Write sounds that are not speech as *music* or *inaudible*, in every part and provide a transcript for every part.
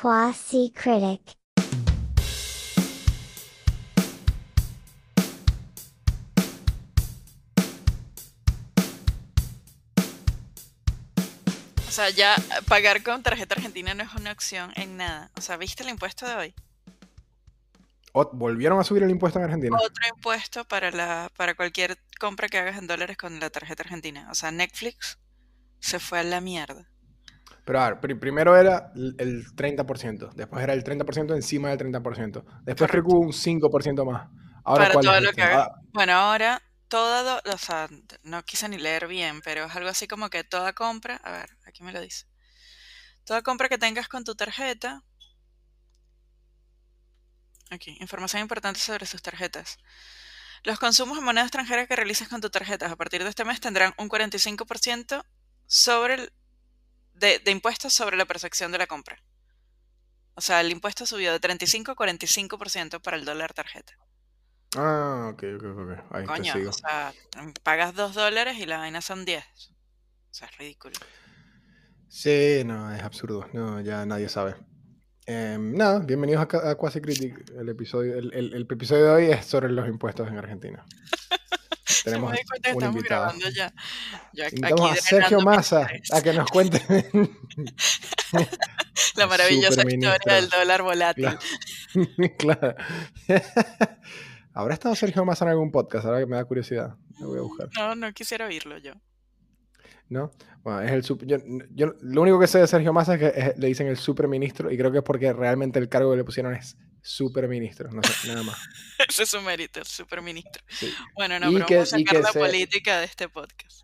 Quasi Critic. O sea, ya pagar con tarjeta argentina no es una opción en nada. O sea, ¿viste el impuesto de hoy? Ot- ¿Volvieron a subir el impuesto en Argentina? Otro impuesto para la para cualquier compra que hagas en dólares con la tarjeta argentina. O sea, Netflix se fue a la mierda. Pero a ver, pri- primero era el el 30%, después era el 30% encima del 30%, después creo que hubo un 5% más. Ahora, para ¿cuál todo es lo este? que hagas. Ah, Bueno, ahora toda, do- o sea, no quise ni leer bien, pero es algo así como que toda compra, a ver, aquí me lo dice. Toda compra que tengas con tu tarjeta. Aquí, información importante sobre sus tarjetas. Los consumos en moneda extranjera que realices con tus tarjetas a partir de este mes tendrán un 45% sobre el, de, de impuestos sobre la percepción de la compra. O sea, el impuesto subió de 35 a 45% para el dólar tarjeta. ah, ok, ok, ok. Ahí te Coño, sigo. o sea, pagas 2 dólares y la vaina son 10. O sea, es ridículo. Sí, no, es absurdo. No, ya nadie sabe. Em, nada, bienvenidos a, a Quasi Critic. El episodio, el, el- el episodio de hoy es sobre los impuestos en Argentina. *laughs* Tenemos me un estamos invitado. grabando ya. Invitamos a Sergio Massa a que nos cuente *laughs* La maravillosa historia del dólar volátil. Claro. *laughs* *laughs* ¿Habrá estado Sergio Massa en algún podcast? Ahora que me da curiosidad. Lo voy a buscar. No, no quisiera oírlo yo. ¿No? Bueno, es el sup- yo, yo- lo único que sé de Sergio Massa es que es- le dicen el superministro y creo que es porque realmente el cargo que le pusieron es superministro. No sé, nada más. *laughs* Ese es su mérito, el superministro. Sí. Bueno, no, Y pero que- vamos a sacar la se- política de este podcast.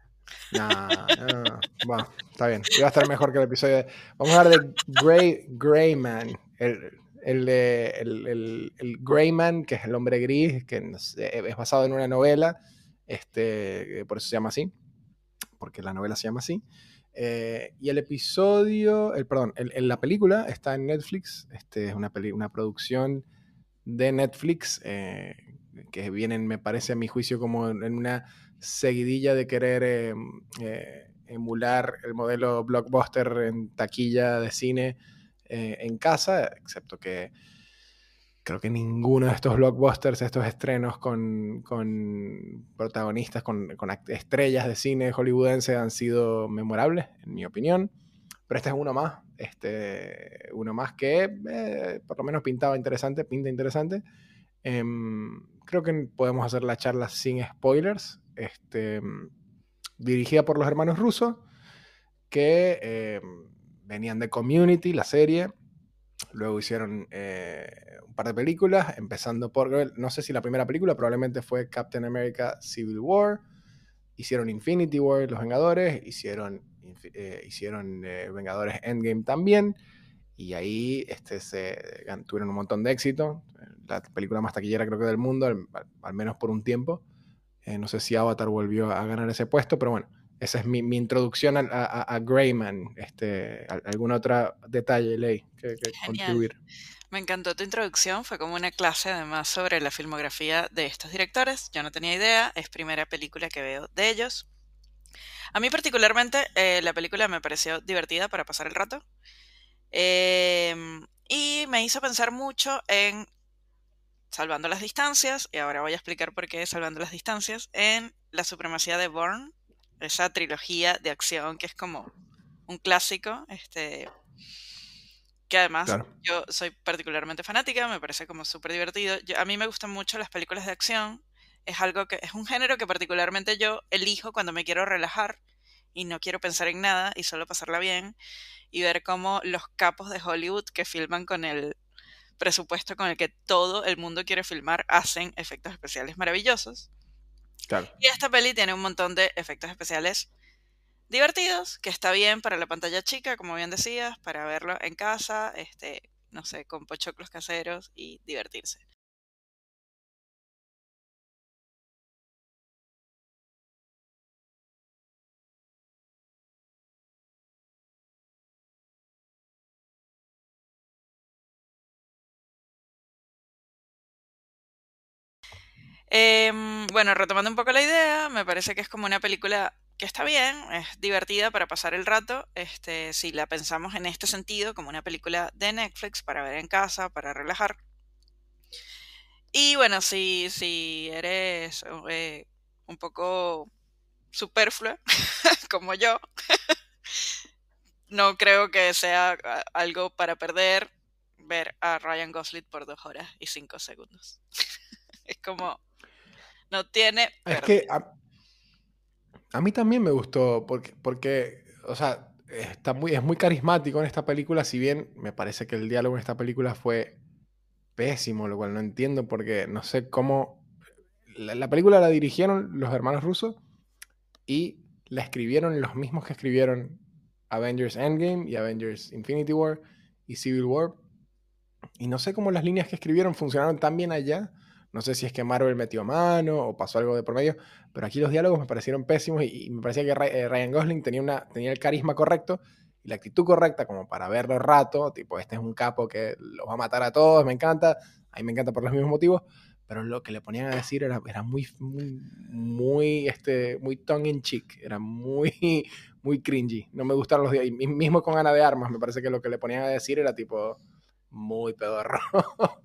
No, no, no. Bueno, está bien. Iba a estar mejor que el episodio de... Vamos a hablar de Grey, Greyman. El, el, de- el, el, el Greyman, que es el hombre gris, que es basado en una novela. Este, por eso se llama así. Porque la novela se llama así. Eh, y el episodio, el, perdón, la película está en Netflix. Este es una, una producción de Netflix eh, que vienen, me parece a mi juicio, como en una seguidilla de querer eh, emular el modelo blockbuster en taquilla de cine en casa, excepto que creo que ninguno de estos blockbusters, estos estrenos con, con protagonistas, con, con estrellas de cine hollywoodense han sido memorables, en mi opinión. Pero este es uno más, este, uno más que eh, por lo menos pintaba interesante, pinta interesante. Em, creo que podemos hacer la charla sin spoilers. Este, dirigida por los hermanos rusos, que em, venían de Community, la serie. Luego hicieron eh, un par de películas, empezando por, no sé si la primera película probablemente fue Captain America Civil War. Hicieron Infinity War, Los Vengadores. Hicieron, eh, hicieron eh, Vengadores Endgame también. Y ahí este, se, tuvieron un montón de éxito. La película más taquillera creo que del mundo, al, al- al menos por un tiempo. Eh, no sé si Avatar volvió a ganar ese puesto, pero bueno, esa es mi, mi introducción a, a, a Greyman. Este, al- ¿Algún otro detalle, Ley, que, que contribuir? Me encantó tu introducción, fue como una clase además sobre la filmografía de estos directores. Yo no tenía idea, es primera película que veo de ellos. A mí particularmente eh, la película me pareció divertida para pasar el rato. Em, y me hizo pensar mucho en Salvando las Distancias, y ahora voy a explicar por qué Salvando las Distancias, en La Supremacía de Bourne, esa trilogía de acción que es como un clásico, este, que además Claro. yo soy particularmente fanática, me parece como súper divertido. Yo- a mí me gustan mucho las películas de acción, es algo que es un género que particularmente yo elijo cuando me quiero relajar y no quiero pensar en nada y solo pasarla bien y ver cómo los capos de Hollywood que filman con el presupuesto con el que todo el mundo quiere filmar hacen efectos especiales maravillosos. Y esta peli tiene un montón de efectos especiales divertidos, que está bien para la pantalla chica, como bien decías, para verlo en casa, este, no sé, con pochoclos caseros y divertirse. Em, bueno, retomando un poco la idea, me parece que es como una película que está bien, es divertida para pasar el rato, este, si la pensamos en este sentido, como una película de Netflix para ver en casa, para relajar. Y bueno, si, si eres eh, un poco superflua, *laughs* como yo, no creo que sea algo para perder ver a Ryan Gosling por dos horas y cinco segundos. *laughs* es como, no tiene... Es que a, mí también me gustó, porque, porque o sea, está muy, es muy carismático en esta película, si bien me parece que el diálogo en esta película fue pésimo, lo cual no entiendo porque no sé cómo... La, película la dirigieron los hermanos rusos y la escribieron los mismos que escribieron Avengers Endgame y Avengers Infinity War y Civil War. Y no sé cómo las líneas que escribieron funcionaron tan bien allá. No sé si es que Marvel metió mano o pasó algo de por medio, pero aquí los diálogos me parecieron pésimos y, me parecía que eh, Ryan Gosling tenía, una, tenía el carisma correcto y la actitud correcta como para verlo rato, tipo, este es un capo que los va a matar a todos, me encanta, a mí me encanta por los mismos motivos, pero lo que le ponían a decir era, era muy, muy, muy, este, muy tongue in cheek, era muy, *laughs* muy cringy, no me gustaron los días, y mismo con Ana de Armas, me parece que lo que le ponían a decir era tipo, muy pedorro.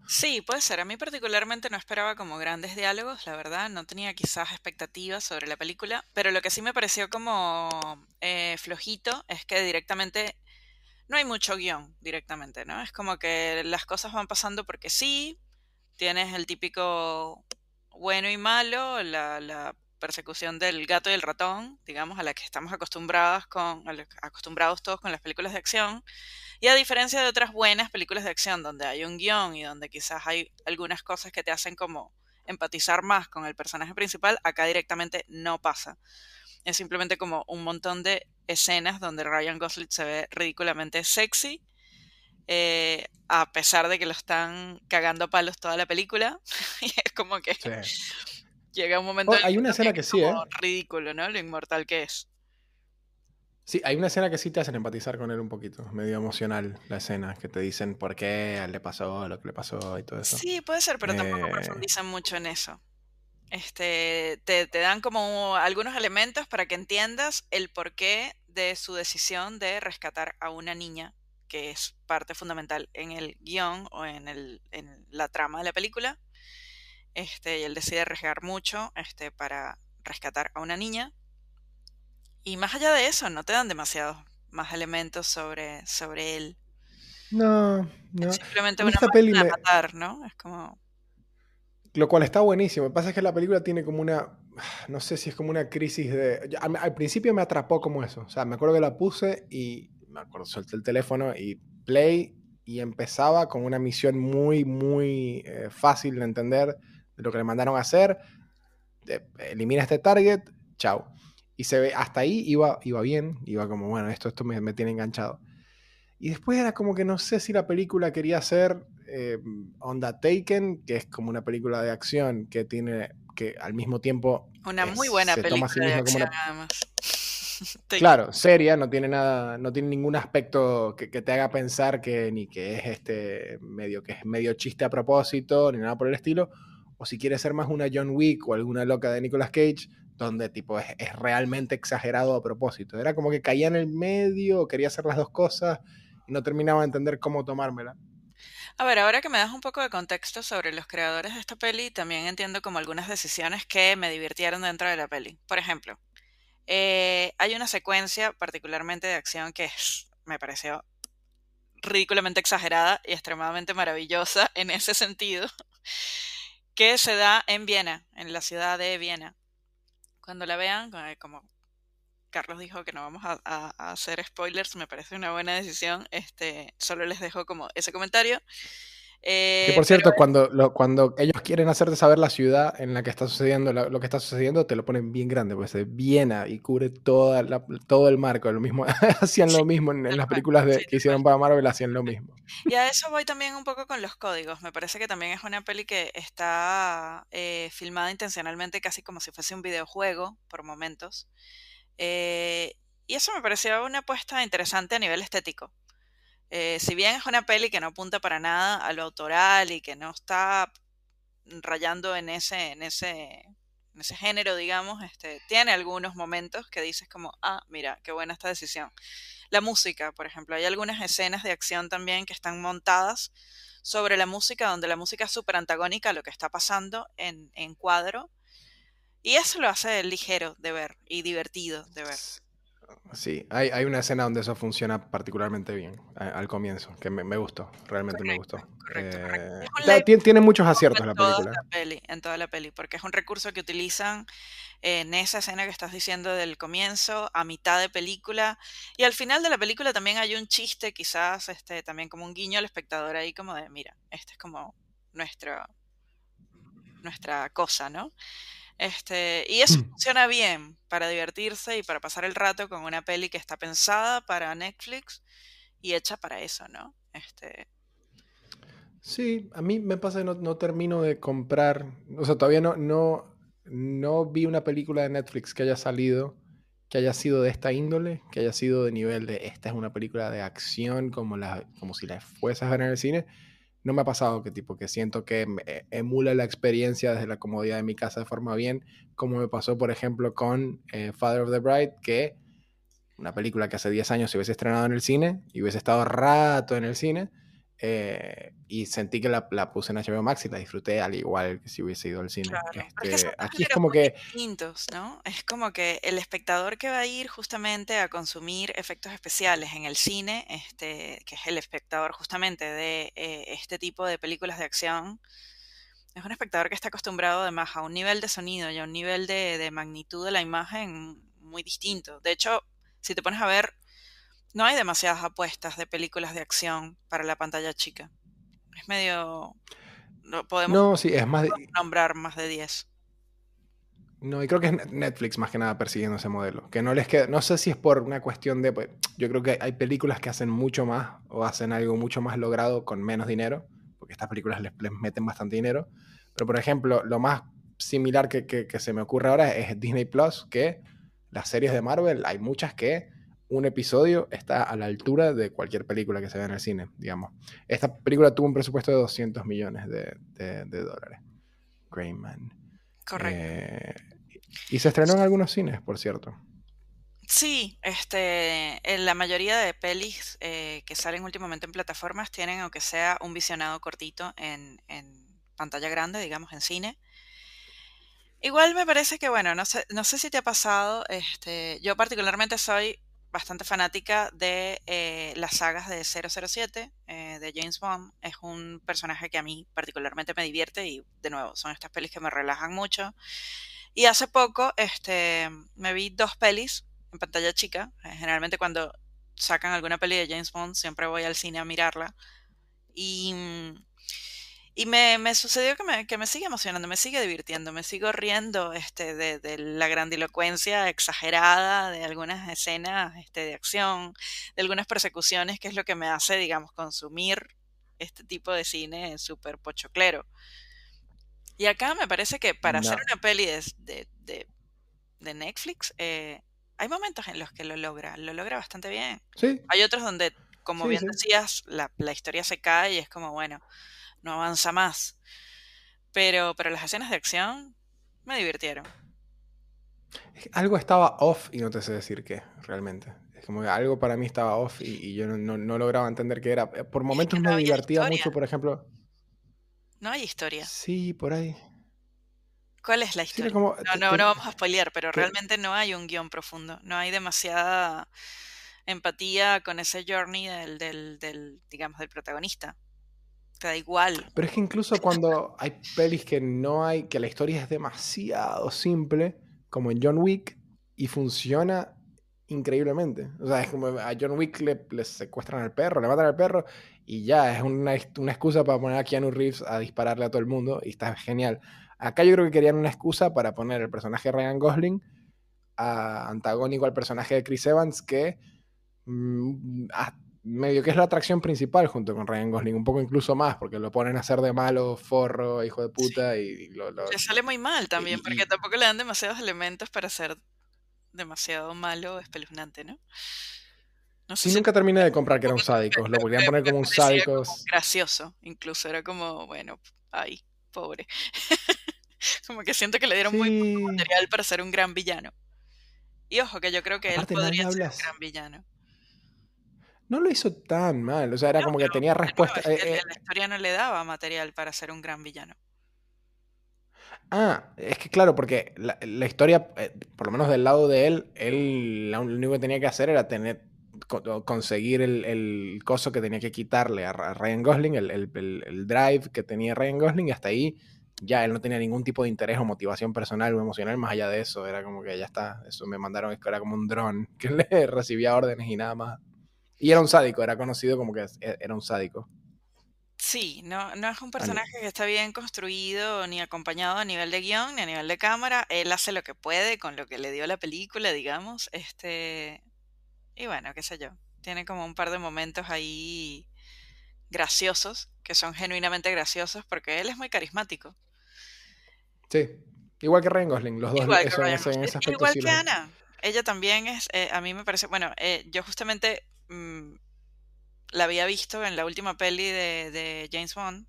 Sí, puede ser. A mí particularmente no esperaba como grandes diálogos, la verdad. No tenía quizás expectativas sobre la película, pero lo que sí me pareció como eh, flojito es que directamente no hay mucho guion directamente, ¿no? Es como que las cosas van pasando porque sí, tienes el típico bueno y malo, la, la persecución del gato y el ratón, digamos, a la que estamos con, acostumbrados todos con las películas de acción. Y a diferencia de otras buenas películas de acción donde hay un guion y donde quizás hay algunas cosas que te hacen como empatizar más con el personaje principal, acá directamente no pasa. Es simplemente como un montón de escenas donde Ryan Gosling se ve ridículamente sexy, eh, a pesar de que lo están cagando a palos toda la película. *laughs* y es como que llega un momento... Oh, hay una escena que, sí, ¿eh? Ridículo, ¿no? Lo inmortal que es. Sí, hay una escena que sí te hacen empatizar con él un poquito, medio emocional la escena, que te dicen por qué le pasó lo que le pasó y todo eso. Sí, puede ser, pero tampoco eh, profundizan mucho en eso. Este, te, te, dan como algunos elementos para que entiendas el porqué de su decisión de rescatar a una niña, que es parte fundamental en el guion o en, el, en la trama de la película. Este, y él decide arriesgar mucho este, para rescatar a una niña y más allá de eso, no te dan demasiados más elementos sobre, sobre él. No, no. simplemente una peli de matar, ¿no? Es como. Lo cual está buenísimo. Lo que pasa es que la película tiene como una. No sé si es como una crisis de. Al principio me atrapó como eso. O sea, me acuerdo que la puse y. Me acuerdo, solté el teléfono y play y empezaba con una misión muy, muy eh, fácil de entender de lo que le mandaron a hacer. elimina este target, chao. Y se ve, hasta ahí iba, iba bien, iba como, bueno, esto, esto me, tiene enganchado. Y después era como que no sé si la película quería ser eh, Onda Taken, que es como una película de acción que tiene, que al mismo tiempo... Una muy buena película de acción, *laughs* Claro, seria, no tiene nada, no tiene ningún aspecto que, que, te haga pensar que ni que es este medio, que es medio chiste a propósito, ni nada por el estilo. O si quiere ser más una John Wick o alguna loca de Nicolas Cage, donde tipo es, realmente exagerado a propósito. Era como que caía en el medio, quería hacer las dos cosas y no terminaba de entender cómo tomármela. A ver, ahora que me das un poco de contexto sobre los creadores de esta peli, también entiendo como algunas decisiones que me divirtieron dentro de la peli. Por ejemplo, eh, hay una secuencia particularmente de acción que me pareció ridículamente exagerada y extremadamente maravillosa en ese sentido, que se da en Viena, en la ciudad de Viena cuando la vean, eh, como Carlos dijo que no vamos a, hacer spoilers, me parece una buena decisión. Este, solo les dejo como ese comentario. Que por eh, cierto, cuando, cuando ellos quieren hacerte saber la ciudad en la que está sucediendo lo que está sucediendo, te lo ponen bien grande, pues es Viena y cubre toda todo el marco. Lo mismo, *laughs* hacían lo mismo en, las películas de, que hicieron para Marvel, hacían lo mismo. Y a eso voy también un poco con los códigos. Me parece que también es una peli que está eh, filmada intencionalmente casi como si fuese un videojuego por momentos. Eh, y eso me pareció una apuesta interesante a nivel estético. Eh, si bien es una peli que no apunta para nada a lo autoral y que no está rayando en ese, en ese, en ese género, digamos, este, tiene algunos momentos que dices como, ah, mira, qué buena esta decisión. La música, por ejemplo, hay algunas escenas de acción también que están montadas sobre la música, donde la música es súper antagónica a lo que está pasando en, en cuadro. Y eso lo hace ligero de ver y divertido de ver. Sí, hay, hay, una escena donde eso funciona particularmente bien al comienzo, que me, me gustó, realmente me gustó. Eh, tiene, muchos aciertos la película. en toda la peli, porque es un recurso que utilizan en esa escena que estás diciendo del comienzo, a mitad de película, y al final de la película también hay un chiste, quizás este, también como un guiño al espectador ahí, como de, mira, esta es como nuestra, nuestra cosa, ¿no? Este, y eso mm. funciona bien para divertirse y para pasar el rato con una peli que está pensada para Netflix y hecha para eso, ¿no? Este... Sí, a mí me pasa que no, termino de comprar, o sea, todavía no, no, no vi una película de Netflix que haya salido, que haya sido de esta índole, que haya sido de nivel de esta es una película de acción como, la, como si la fuese a ver en el cine no me ha pasado que tipo que siento que eh, emula la experiencia desde la comodidad de mi casa de forma bien, como me pasó por ejemplo con eh, Father of the Bride, que una película que hace 10 años se hubiese estrenado en el cine y hubiese estado rato en el cine, eh, y sentí que la, puse en HBO Max y la disfruté al igual que si hubiese ido al cine. Este, aquí es como que... Distintos, ¿no? Es como que el espectador que va a ir justamente a consumir efectos especiales en el cine, este, que es el espectador justamente de eh, este tipo de películas de acción, es un espectador que está acostumbrado además a un nivel de sonido y a un nivel de, de magnitud de la imagen muy distinto. De hecho, si te pones a ver no hay demasiadas apuestas de películas de acción para la pantalla chica. Es medio... No, podemos no, sí, es más nombrar más de 10. No, y creo que es Netflix más que nada persiguiendo ese modelo. Que no les queda, no sé si es por una cuestión de, pues, yo creo que hay películas que hacen mucho más o hacen algo mucho más logrado con menos dinero, porque estas películas les, meten bastante dinero. Pero por ejemplo, lo más similar que, que se me ocurre ahora es Disney Plus, que las series de Marvel, hay muchas que un episodio está a la altura de cualquier película que se vea en el cine, digamos. Esta película tuvo un presupuesto de 200 millones de, dólares. Greyman. Correcto. Eh, y se estrenó en algunos cines, por cierto. Sí, este, en la mayoría de pelis eh, que salen últimamente en plataformas tienen, aunque sea un visionado cortito en, pantalla grande, digamos, en cine. Igual me parece que, bueno, no sé, no sé si te ha pasado, este, yo particularmente soy bastante fanática de eh, las sagas de 007, eh, de James Bond. Es un personaje que a mí particularmente me divierte y de nuevo son estas pelis que me relajan mucho. Y hace poco este, me vi dos pelis en pantalla chica. Eh, generalmente cuando sacan alguna peli de James Bond siempre voy al cine a mirarla. Y mm, y me, me sucedió que me, que me, sigue emocionando, me sigue divirtiendo, me sigo riendo este, de, de, la grandilocuencia exagerada de algunas escenas este, de acción, de algunas persecuciones, que es lo que me hace, digamos, consumir este tipo de cine súper pochoclero. Y acá me parece que para hacer una peli de, de, de Netflix, eh, hay momentos en los que lo logra, lo logra bastante bien. ¿Sí? Hay otros donde, como bien decías, la, la historia se cae y es como, bueno no avanza más. Pero, pero las escenas de acción me divirtieron. Algo estaba off y no te sé decir qué, realmente. Es como que algo para mí estaba off y, yo no, lograba entender qué era. Por momentos me divertía mucho, por ejemplo. No hay historia. Sí, por ahí. ¿Cuál es la historia? no, no, no vamos a spoilear, pero realmente no hay un guion profundo. No hay demasiada empatía con ese journey del, del, del digamos, del protagonista da igual. Pero es que incluso cuando hay pelis que no hay, que la historia es demasiado simple, como en John Wick, y funciona increíblemente. O sea, es como a John Wick le, secuestran al perro, le matan al perro, y ya, es una, una, excusa para poner a Keanu Reeves a dispararle a todo el mundo, y está genial. Acá yo creo que querían una excusa para poner el personaje de Ryan Gosling a, antagónico al personaje de Chris Evans, que mm, medio que es la atracción principal junto con Ryan Gosling, un poco incluso más, porque lo ponen a hacer de malo, forro, hijo de puta, y, lo, Le sale muy mal también, porque tampoco le dan demasiados elementos para ser demasiado malo, espeluznante, ¿no? No sé nunca terminé de comprar que era un *laughs* sádico, lo volvían a poner como un sádico. Gracioso, incluso, era como, bueno, ay, pobre. *laughs* Como que siento que le dieron muy poco Sí. material para ser un gran villano. Y ojo, que yo creo que Aparte, él podría ser un gran villano. No lo hizo tan mal. O sea, era No, como que tenía respuesta. eh, eh, la historia no le daba material para ser un gran villano. Ah, es que claro, porque la, la historia, eh, por lo menos del lado de él, él lo único que tenía que hacer era tener co- conseguir el, el coso que tenía que quitarle a, Ryan Gosling, el, el- el- drive que tenía Ryan Gosling, y hasta ahí ya él no tenía ningún tipo de interés o motivación personal o emocional más allá de eso. Era como que ya está, eso me mandaron, es que era como un dron *laughs* que le recibía órdenes y nada más. Y era un sádico, era conocido como que e- era un sádico. Sí, no, no es un personaje que está bien construido ni acompañado a nivel de guion ni a nivel de cámara. Él hace lo que puede con lo que le dio la película, digamos. Este, y bueno, qué sé yo. Tiene como un par de momentos ahí graciosos, que son genuinamente graciosos, porque él es muy carismático. Sí, igual que Ryan Gosling, los dos Igual que eso, ese- en ese aspecto igual que Ana. Ella también es, eh, a mí me parece, bueno, eh, yo justamente mm, la había visto en la última peli de, de James Bond,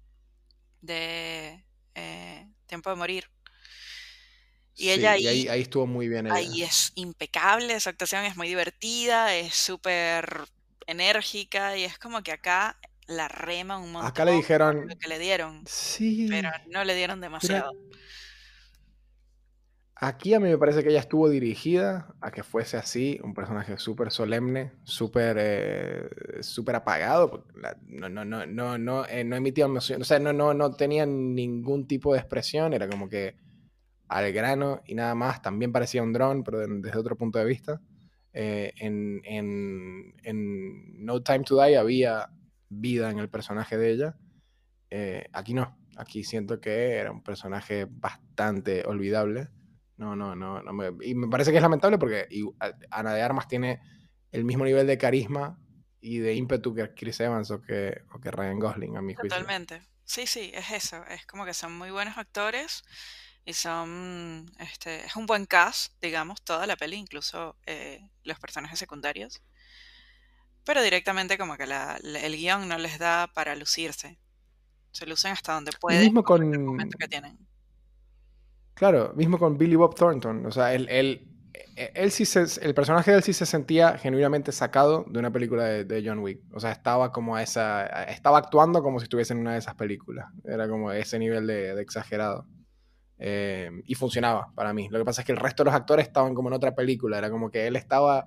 de eh, Tiempo de Morir. Y Sí, ella y ahí, ahí, estuvo muy bien ella. ahí es impecable, su actuación es muy divertida, es súper enérgica y es como que acá la rema un Acá le montón dijeron, lo que le dieron, pero sí, no le dieron demasiado. Aquí a mí me parece que ella estuvo dirigida a que fuese así, un personaje súper solemne, súper eh, apagado, no, no, no, no, no, eh, no emitía emoción, o sea, no, no, no tenía ningún tipo de expresión, era como que al grano y nada más, también parecía un dron, pero de- desde otro punto de vista. Eh, en, en- en No Time to Die había vida en el personaje de ella. Aquí no. Aquí siento que era un personaje bastante olvidable. No, no, no. no me- y me parece que es lamentable porque y- a- Ana de Armas tiene el mismo nivel de carisma y de ímpetu que Chris Evans o que, o que Ryan Gosling, a mi juicio. Totalmente. Sí, sí, es eso. Es como que son muy buenos actores y son, este, es un buen cast, digamos, toda la peli, incluso eh, los personajes secundarios. Pero directamente como que la- la- el guion no les da para lucirse. Se lucen hasta donde pueden mismo con el que tienen. Claro, mismo con Billy Bob Thornton. O sea, él, él, eh, él sí se, el personaje de él sí se sentía genuinamente sacado de una película de, John Wick. O sea, estaba como a esa, estaba actuando como si estuviese en una de esas películas. Era como ese nivel de, exagerado. Eh, y funcionaba para mí. Lo que pasa es que el resto de los actores estaban como en otra película. Era como que él estaba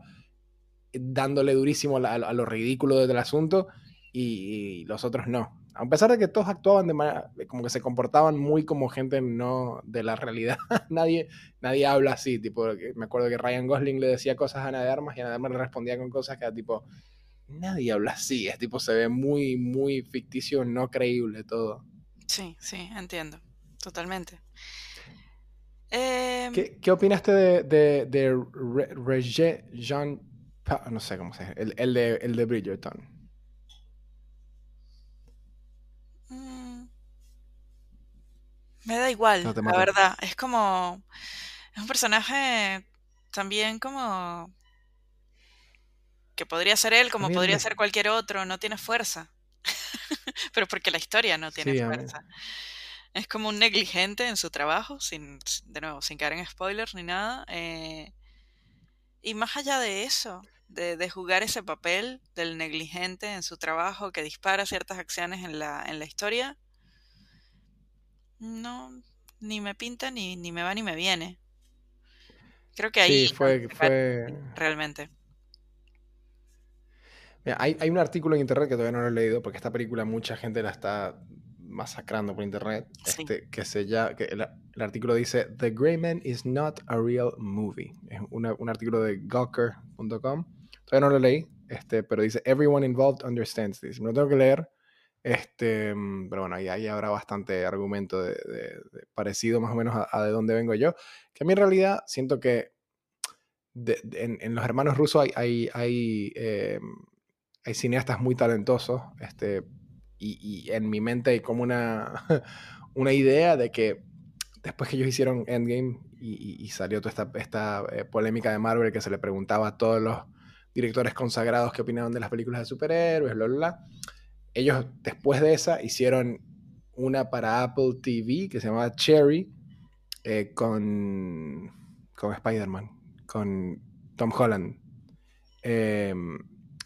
dándole durísimo a, a lo ridículo del asunto y los otros no. A pesar de que todos actuaban de manera, como que se comportaban muy como gente no de la realidad. *laughs* nadie, nadie habla así. Tipo, me acuerdo que Ryan Gosling le decía cosas a Ana de Armas y Ana de Armas le respondía con cosas que era tipo, nadie habla así. Es tipo, se ve muy, muy ficticio, no creíble todo. Sí, sí, entiendo. Totalmente. Em, ¿Qué, qué opinaste de, de, de Re- Jean no sé cómo se dice, el, el de, el de Bridgerton? Me da igual, No la verdad. Es como, es un personaje también como que podría ser él, como podría me- ser cualquier otro, no tiene fuerza. *laughs* Pero porque la historia no tiene Sí, fuerza. Es como un negligente en su trabajo, sin, de nuevo, sin caer en spoilers ni nada. eh, y más allá de eso, de, de jugar ese papel del negligente en su trabajo que dispara ciertas acciones en la, en la historia, no, ni me pinta, ni, ni me va, ni me viene. Creo que ahí Sí, fue, realmente. Mira, hay, hay un artículo en internet que todavía no lo he leído porque esta película mucha gente la está masacrando por internet. Sí. Este, que se llama, que el, el artículo dice The Gray Man is not a real movie. Es una- un artículo de Gawker.com. Todavía no lo leí, este, pero dice Everyone involved understands this. Me lo tengo que leer. Este, mm, pero bueno, ahí, ahí habrá bastante argumento de, de- de parecido más o menos a, de dónde vengo yo. Que a mí en realidad siento que en, los hermanos rusos hay, hay, hay, eh, cineastas muy talentosos, este, y, en mi mente hay como una, *laughs* una idea de que después que ellos hicieron Endgame y salió toda esta, esta eh, polémica de Marvel que se le preguntaba a todos los directores consagrados qué opinaban de las películas de superhéroes, bla, bla, bla, ellos después de esa hicieron una para Apple TV que se llamaba Cherry, eh, con, con Spider-Man, con Tom Holland. Em,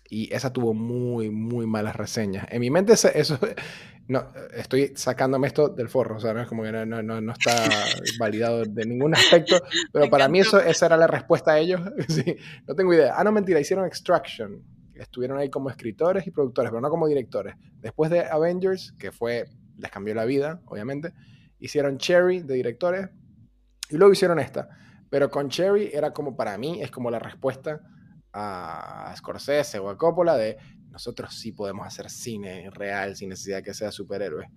y esa tuvo muy, muy malas reseñas. En mi mente eso, eso *laughs* no, estoy sacándome esto del forro, o sea, no es como que no, no, no está *laughs* validado de ningún aspecto, pero para mí eso, esa era la respuesta a ellos. *laughs* sí, no tengo idea. Ah, no, mentira, hicieron Extraction. Estuvieron ahí como escritores y productores, pero no como directores. Después de Avengers, que fue, les cambió la vida, obviamente, hicieron Cherry de directores y luego hicieron esta. Pero con Cherry era como para mí, es como la respuesta a Scorsese o a Coppola de nosotros sí podemos hacer cine real sin necesidad que sea superhéroe.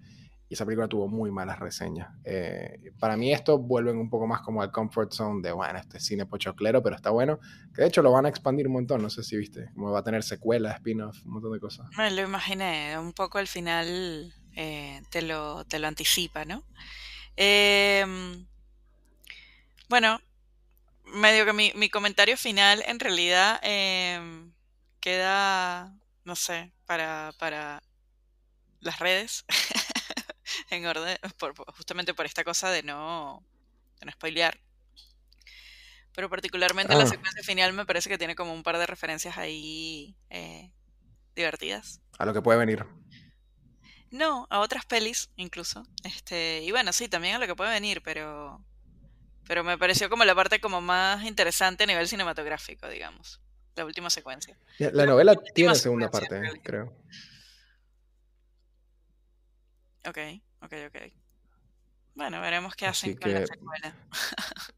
Y esa película tuvo muy malas reseñas. Eh, para mí esto vuelve un poco más como al comfort zone de, bueno, este cine pochoclero, pero está bueno. Que de hecho lo van a expandir un montón, no sé si viste. Como va a tener secuelas, spin-off, un montón de cosas. Me lo imaginé, un poco al final eh, te, lo, te lo anticipa, ¿no? Em, bueno, medio que mi, mi comentario final en realidad em, queda no sé, para, para las redes, *laughs* *laughs* en orden, justamente por esta cosa de no, de no spoilear. Pero particularmente la ah. secuencia final me parece que tiene como un par de referencias ahí eh, divertidas. A lo que puede venir. No, a otras pelis incluso. Este, y bueno, sí, también a lo que puede venir, pero pero me pareció como la parte como más interesante a nivel cinematográfico, digamos la última secuencia. La, novela tiene segunda parte, creo. Ok, ok, ok. Bueno, veremos qué hacen con la secuela. *laughs*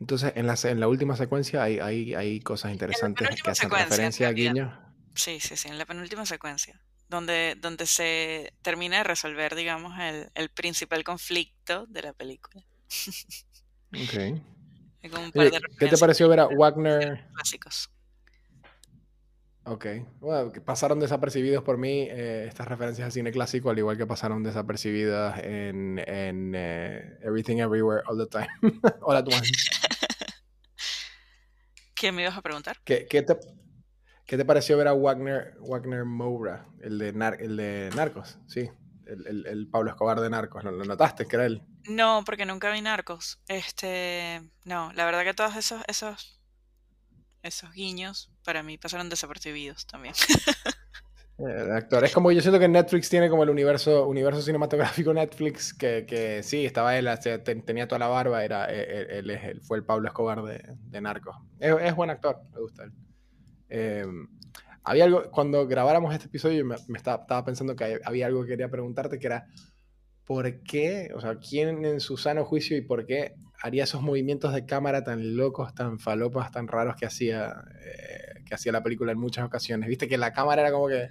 Entonces, en la, en la última secuencia hay, hay, hay cosas interesantes que hacen referencia a Guiño. Sí, sí, sí, en la penúltima secuencia. Donde, donde se termina de resolver, digamos, el, el principal conflicto de la película. ok. *laughs* ¿Qué te pareció ver a Wagner? Clásicos. Ok. Bueno, pasaron desapercibidos por mí eh, estas referencias al cine clásico, al igual que pasaron desapercibidas en, en eh, Everything Everywhere All the Time. *laughs* At Once. *laughs* ¿Qué me ibas a preguntar? ¿Qué, qué, te, ¿Qué, te, pareció ver a Wagner, Wagner Moura, el de, el de Narcos? Sí, el, el, Pablo Escobar de Narcos. ¿Lo, ¿Lo, notaste que era él? No, porque nunca vi Narcos. Este, no, la verdad que todos esos, esos, esos guiños para mí pasaron desapercibidos también. El actor. Es como yo siento que Netflix tiene como el universo, universo cinematográfico Netflix, que, que sí, estaba él, tenía toda la barba, era, él, él, fue el Pablo Escobar de, de Narcos. Es, buen actor, me gusta él. Em, había algo, cuando grabáramos este episodio, me, me estaba, estaba, pensando que había algo que quería preguntarte, que era, ¿por qué, o sea, quién en su sano juicio y por qué haría esos movimientos de cámara tan locos, tan falopas, tan raros que hacía, eh, que hacía la película en muchas ocasiones? Viste que la cámara era como que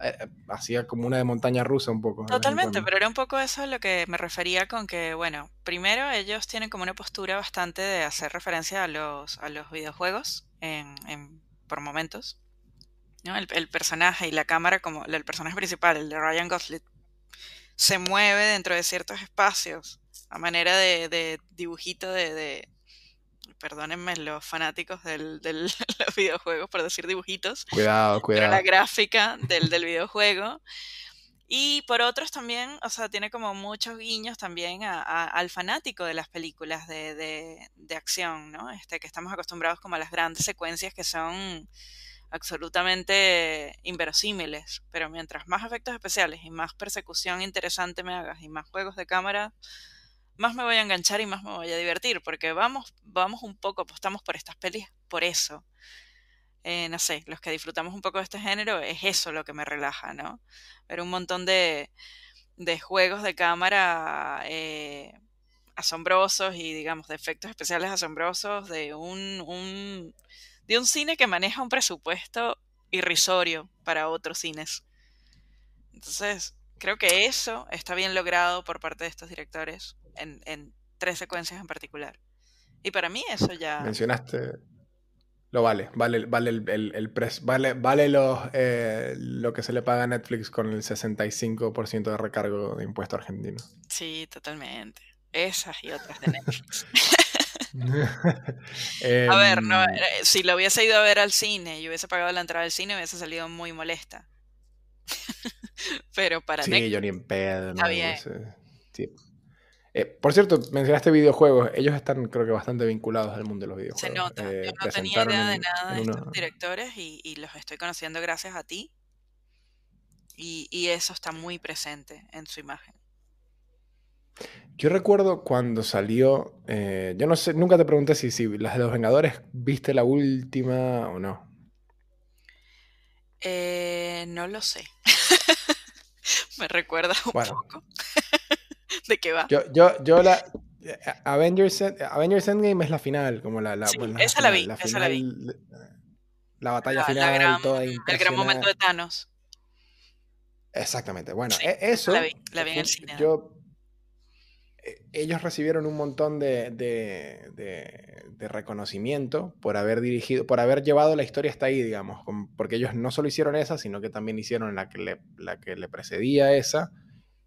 eh, hacía como una de montaña rusa un poco. Totalmente, pero era un poco eso a lo que me refería con que, bueno, primero ellos tienen como una postura bastante de hacer referencia a los, a los videojuegos en, por momentos. ¿no? El, el, personaje y la cámara, como el personaje principal, el de Ryan Gosling, se mueve dentro de ciertos espacios a manera de, dibujito de, perdónenme los fanáticos del, de *laughs* los videojuegos por decir dibujitos. Cuidado, cuidado. la gráfica del, del *laughs* videojuego. Y por otros también, o sea, tiene como muchos guiños también al fanático de las películas de, de, de, acción, ¿no? Este, que estamos acostumbrados como a las grandes secuencias que son absolutamente inverosímiles, pero mientras más efectos especiales y más persecución interesante me hagas y más juegos de cámara, más me voy a enganchar y más me voy a divertir, porque vamos, vamos un poco, apostamos por estas pelis por eso. Eh, no sé, los que disfrutamos un poco de este género, es eso lo que me relaja, ¿no? Ver un montón de, de juegos de cámara eh, asombrosos y, digamos, de efectos especiales asombrosos, de un, un de un cine que maneja un presupuesto irrisorio para otros cines. Entonces, creo que eso está bien logrado por parte de estos directores en, tres secuencias en particular. Y para mí eso ya... Mencionaste... Lo vale, vale, vale el, el, vale, vale lo, eh, lo que se le paga a Netflix con el 65% de recargo de impuesto argentino. Sí, totalmente. Esas y otras de Netflix. *laughs* *laughs* a ver, no, em, eh, si lo hubiese ido a ver al cine y hubiese pagado la entrada al cine, hubiese salido muy molesta. *laughs* Pero para Sí, yo ni en pedo. Está bien. Eh, por cierto, mencionaste videojuegos. Ellos están, creo que, bastante vinculados al mundo de los videojuegos. Se nota. Eh, Yo no tenía idea de nada de en estos directores y, y los estoy conociendo gracias a ti. Y, y eso está muy presente en su imagen. Yo recuerdo cuando salió. eh, yo no sé, nunca te pregunté si, si las de los Vengadores viste la última o no. No lo sé. *laughs* Me recuerda un Bueno. poco *laughs* de qué va. Yo, yo, yo la. Avengers, Avengers Endgame es la final, como la, la, Sí, esa la vi, esa la vi. La batalla La- la final, gran- toda el gran momento de Thanos. Exactamente. Bueno, Sí, e- eso. la vi, la vi en el cine. Yo. eh, Ellos recibieron un montón de, de- de- de reconocimiento por haber dirigido, por haber llevado la historia hasta ahí, digamos, con- porque ellos no solo hicieron esa, sino que también hicieron la que le, la que le precedía a esa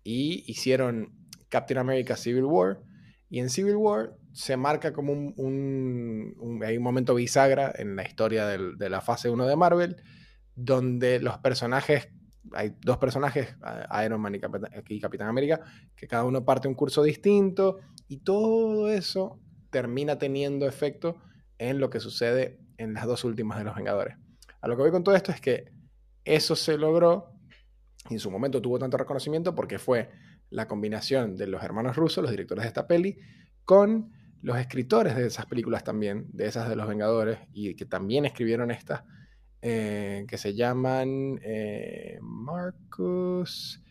y hicieron Captain America Civil War. Y en Civil War se marca como un, hay un momento bisagra en la historia de la fase 1 de Marvel, donde los personajes, hay dos personajes, Iron Man y Capitán, y Capitán América, que cada uno parte un curso distinto, y todo eso termina teniendo efecto en lo que sucede en las dos últimas de los Vengadores. A lo que voy con todo esto es que eso se logró y en su momento tuvo tanto reconocimiento porque fue la combinación de los hermanos rusos, los directores de esta peli, con los escritores de esas películas también, de esas de los Vengadores, y que también escribieron estas, eh, que se llaman eh, Marcus.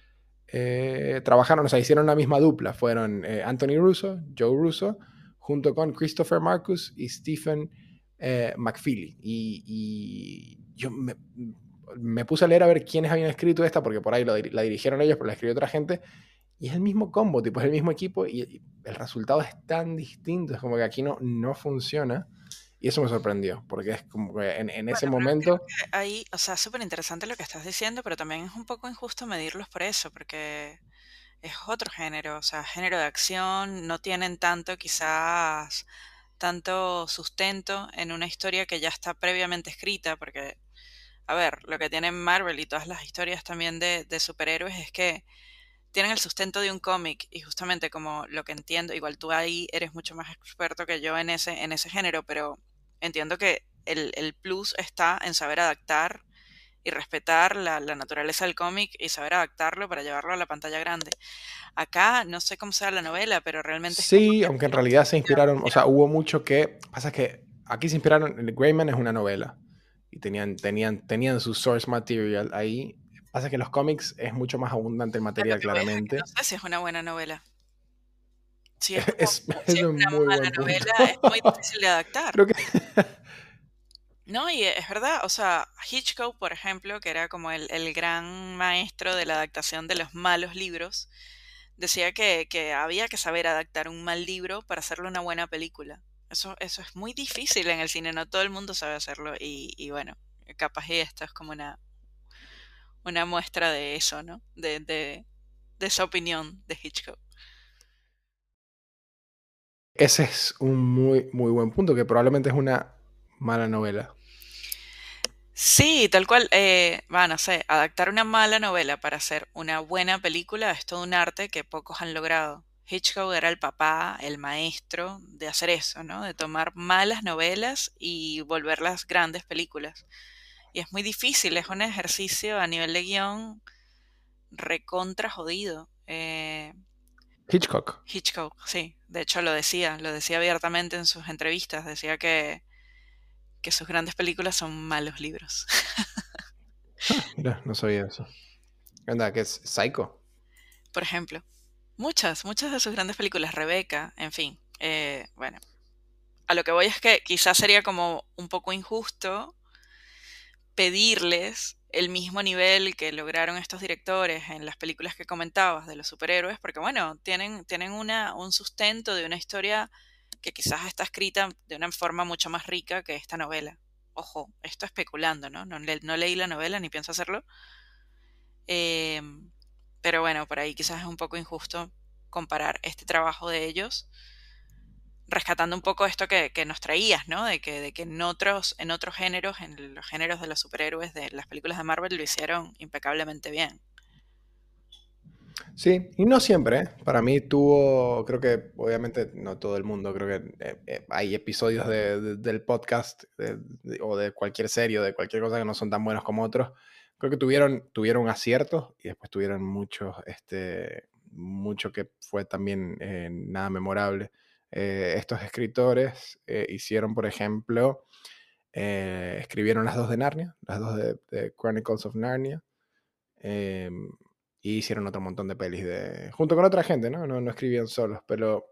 eh, trabajaron, o sea, hicieron la misma dupla. Fueron eh, Anthony Russo, Joe Russo, junto con Christopher Marcus y Stephen McFeely. Y, yo me, puse a leer a ver quiénes habían escrito esta, porque por ahí dir- la dirigieron ellos, pero la escribió otra gente. Y es el mismo combo, tipo, es el mismo equipo y, y el resultado es tan distinto. Es como que aquí no, no funciona. Y eso me sorprendió, porque es como que en, en ese Bueno, momento. ahí, o sea, súper interesante lo que estás diciendo, pero también es un poco injusto medirlos por eso, porque es otro género, o sea, género de acción, no tienen tanto quizás tanto sustento en una historia que ya está previamente escrita, porque, a ver, lo que tienen Marvel y todas las historias también de, de superhéroes es que tienen el sustento de un cómic y justamente como lo que entiendo, igual tú ahí eres mucho más experto que yo en ese, en ese género, pero entiendo que el, el plus está en saber adaptar y respetar la, la naturaleza del cómic y saber adaptarlo para llevarlo a la pantalla grande. Acá no sé cómo sea la novela, pero realmente Sí, que- aunque en realidad se inspiraron, o sea, hubo mucho que. Pasa que aquí se inspiraron. Greyman es una novela y tenían, tenían, tenían su source material ahí. Pasa que los cómics es mucho más abundante el material, claramente. No sé si es una buena novela. Si es, *laughs* como- Es, si es es un una muy novela, es muy difícil de adaptar. Creo que *laughs* No, y es verdad, o sea, Hitchcock, por ejemplo, que era como el, el gran maestro de la adaptación de los malos libros, decía que, que había que saber adaptar un mal libro para hacerle una buena película. Eso, eso es muy difícil en el cine, no todo el mundo sabe hacerlo, y, y bueno, capaz y esto es como una, una muestra de eso, ¿no? De, de, de esa opinión de Hitchcock. ese es un muy, muy buen punto, que probablemente es una mala novela. Sí, tal cual. Eh, va, no sé, adaptar una mala novela para hacer una buena película es todo un arte que pocos han logrado. Hitchcock era el papá, el maestro de hacer eso, ¿no? De tomar malas novelas y volverlas grandes películas. Y es muy difícil, es un ejercicio a nivel de guion recontra jodido. Eh, Hitchcock. Hitchcock, sí, de hecho lo decía, lo decía abiertamente en sus entrevistas, decía que, que sus grandes películas son malos libros. Mira, no sabía eso. Anda, que es Psycho. por ejemplo. Muchas, muchas de sus grandes películas, Rebeca, en fin. eh, bueno, a lo que voy es que quizás sería como un poco injusto pedirles el mismo nivel que lograron estos directores en las películas que comentabas de los superhéroes, porque bueno, tienen, tienen una, un sustento de una historia que quizás está escrita de una forma mucho más rica que esta novela. Ojo, esto especulando, ¿no? No, le- no leí la novela ni pienso hacerlo. Eh, pero bueno, por ahí quizás es un poco injusto comparar este trabajo de ellos, rescatando un poco esto que, que nos traías, ¿no? De que, de que en otros, en otros géneros, en los géneros de los superhéroes de las películas de Marvel, lo hicieron impecablemente bien. Sí, y no siempre, ¿eh? Para mí tuvo, creo que obviamente no todo el mundo, creo que eh, eh, hay episodios del podcast o de cualquier serie o de cualquier cosa que no son tan buenos como otros. Creo que tuvieron, tuvieron aciertos y después tuvieron muchos, este, mucho que fue también nada memorable. Estos escritores hicieron, por ejemplo, escribieron las dos de Narnia, las dos de, Chronicles of Narnia. Y hicieron otro montón de pelis de, junto con otra gente, ¿no? No, no escribían solos, pero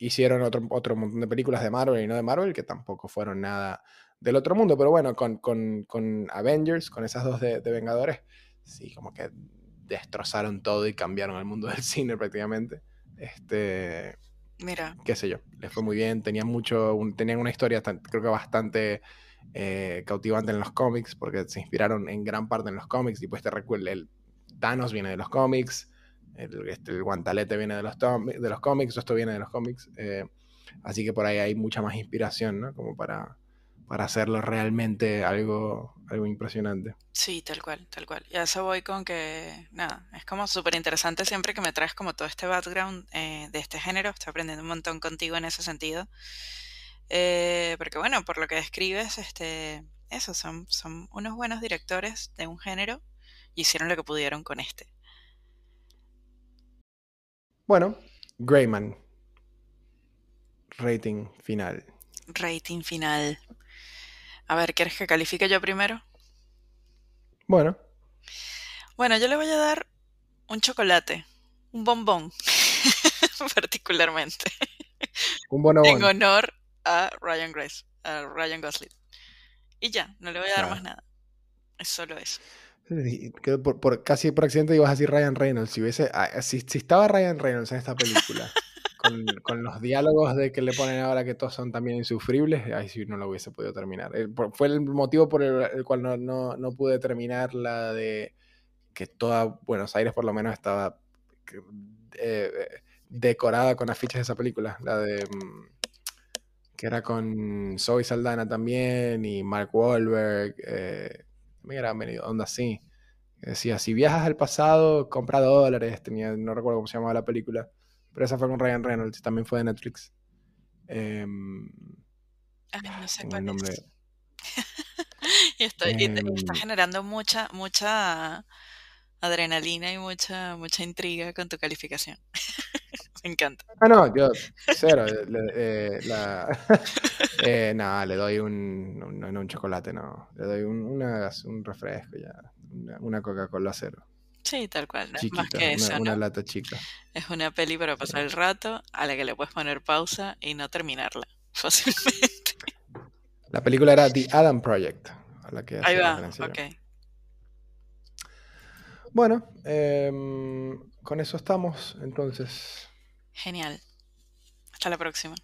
hicieron otro, otro montón de películas de Marvel y no de Marvel, que tampoco fueron nada del otro mundo, pero bueno, con, con, con Avengers, con esas dos de, Vengadores, sí, como que destrozaron todo y cambiaron el mundo del cine prácticamente. Este, Mira. Qué sé yo, les fue muy bien, tenían mucho, tenían una historia creo que bastante eh, cautivante en los cómics, porque se inspiraron en gran parte en los cómics, y pues te recuerda el Thanos viene de los cómics, el, este, guantalete viene de los, de los cómics, esto viene de los cómics. Eh, así que por ahí hay mucha más inspiración, ¿no? Como para, para hacerlo realmente algo, algo impresionante. Sí, tal cual, tal cual. Y a eso voy con que, nada, es como súper interesante siempre que me traes como todo este background eh, de este género. Estoy aprendiendo un montón contigo en ese sentido. Eh, porque bueno, por lo que describes, este, eso, son, son unos buenos directores de un género hicieron lo que pudieron con este. Bueno, Greyman. Rating final. Rating final. A ver, ¿quieres que califique yo primero? Bueno. Bueno, yo le voy a dar un chocolate, un bombón, *laughs* particularmente. Un bonobón. En honor a Ryan Grace, a Ryan Gosling. Y ya, no le voy a dar más nada. Es solo eso. Por, casi por accidente ibas a decir Ryan Reynolds. Si, hubiese, ah, si, estaba Ryan Reynolds en esta película, *laughs* con, los diálogos de que le ponen ahora que todos son también insufribles, ahí sí no lo hubiese podido terminar. fue el motivo por el, cual no, no, pude terminar la de que toda Buenos Aires por lo menos estaba eh, decorada con afiches de esa película. La de... Mm, que era con Zoe Saldana también y Mark Wahlberg. Eh, venido onda así. Decía, si viajas al pasado, compra dólares. Tenía, no recuerdo cómo se llamaba la película. Pero esa fue con Ryan Reynolds, también fue de Netflix. Em, no sé cuál nombre. *laughs* y, estoy, está em, generando mucha, mucha adrenalina y mucha, mucha intriga con tu calificación. *laughs* Me encanta. Ah, no, yo cero. eh, la, *laughs* eh, no, le doy un, no, un chocolate, no. Le doy un, un refresco ya. Una, Coca-Cola cero. Sí, tal cual. más que eso, una lata chica. Es una peli para pasar el rato a la que le puedes poner pausa y no terminarla *laughs* fácilmente. La película era The Adam Project. A la que Ahí va, ok. Bueno, em, con eso estamos, entonces. Genial. Hasta la próxima.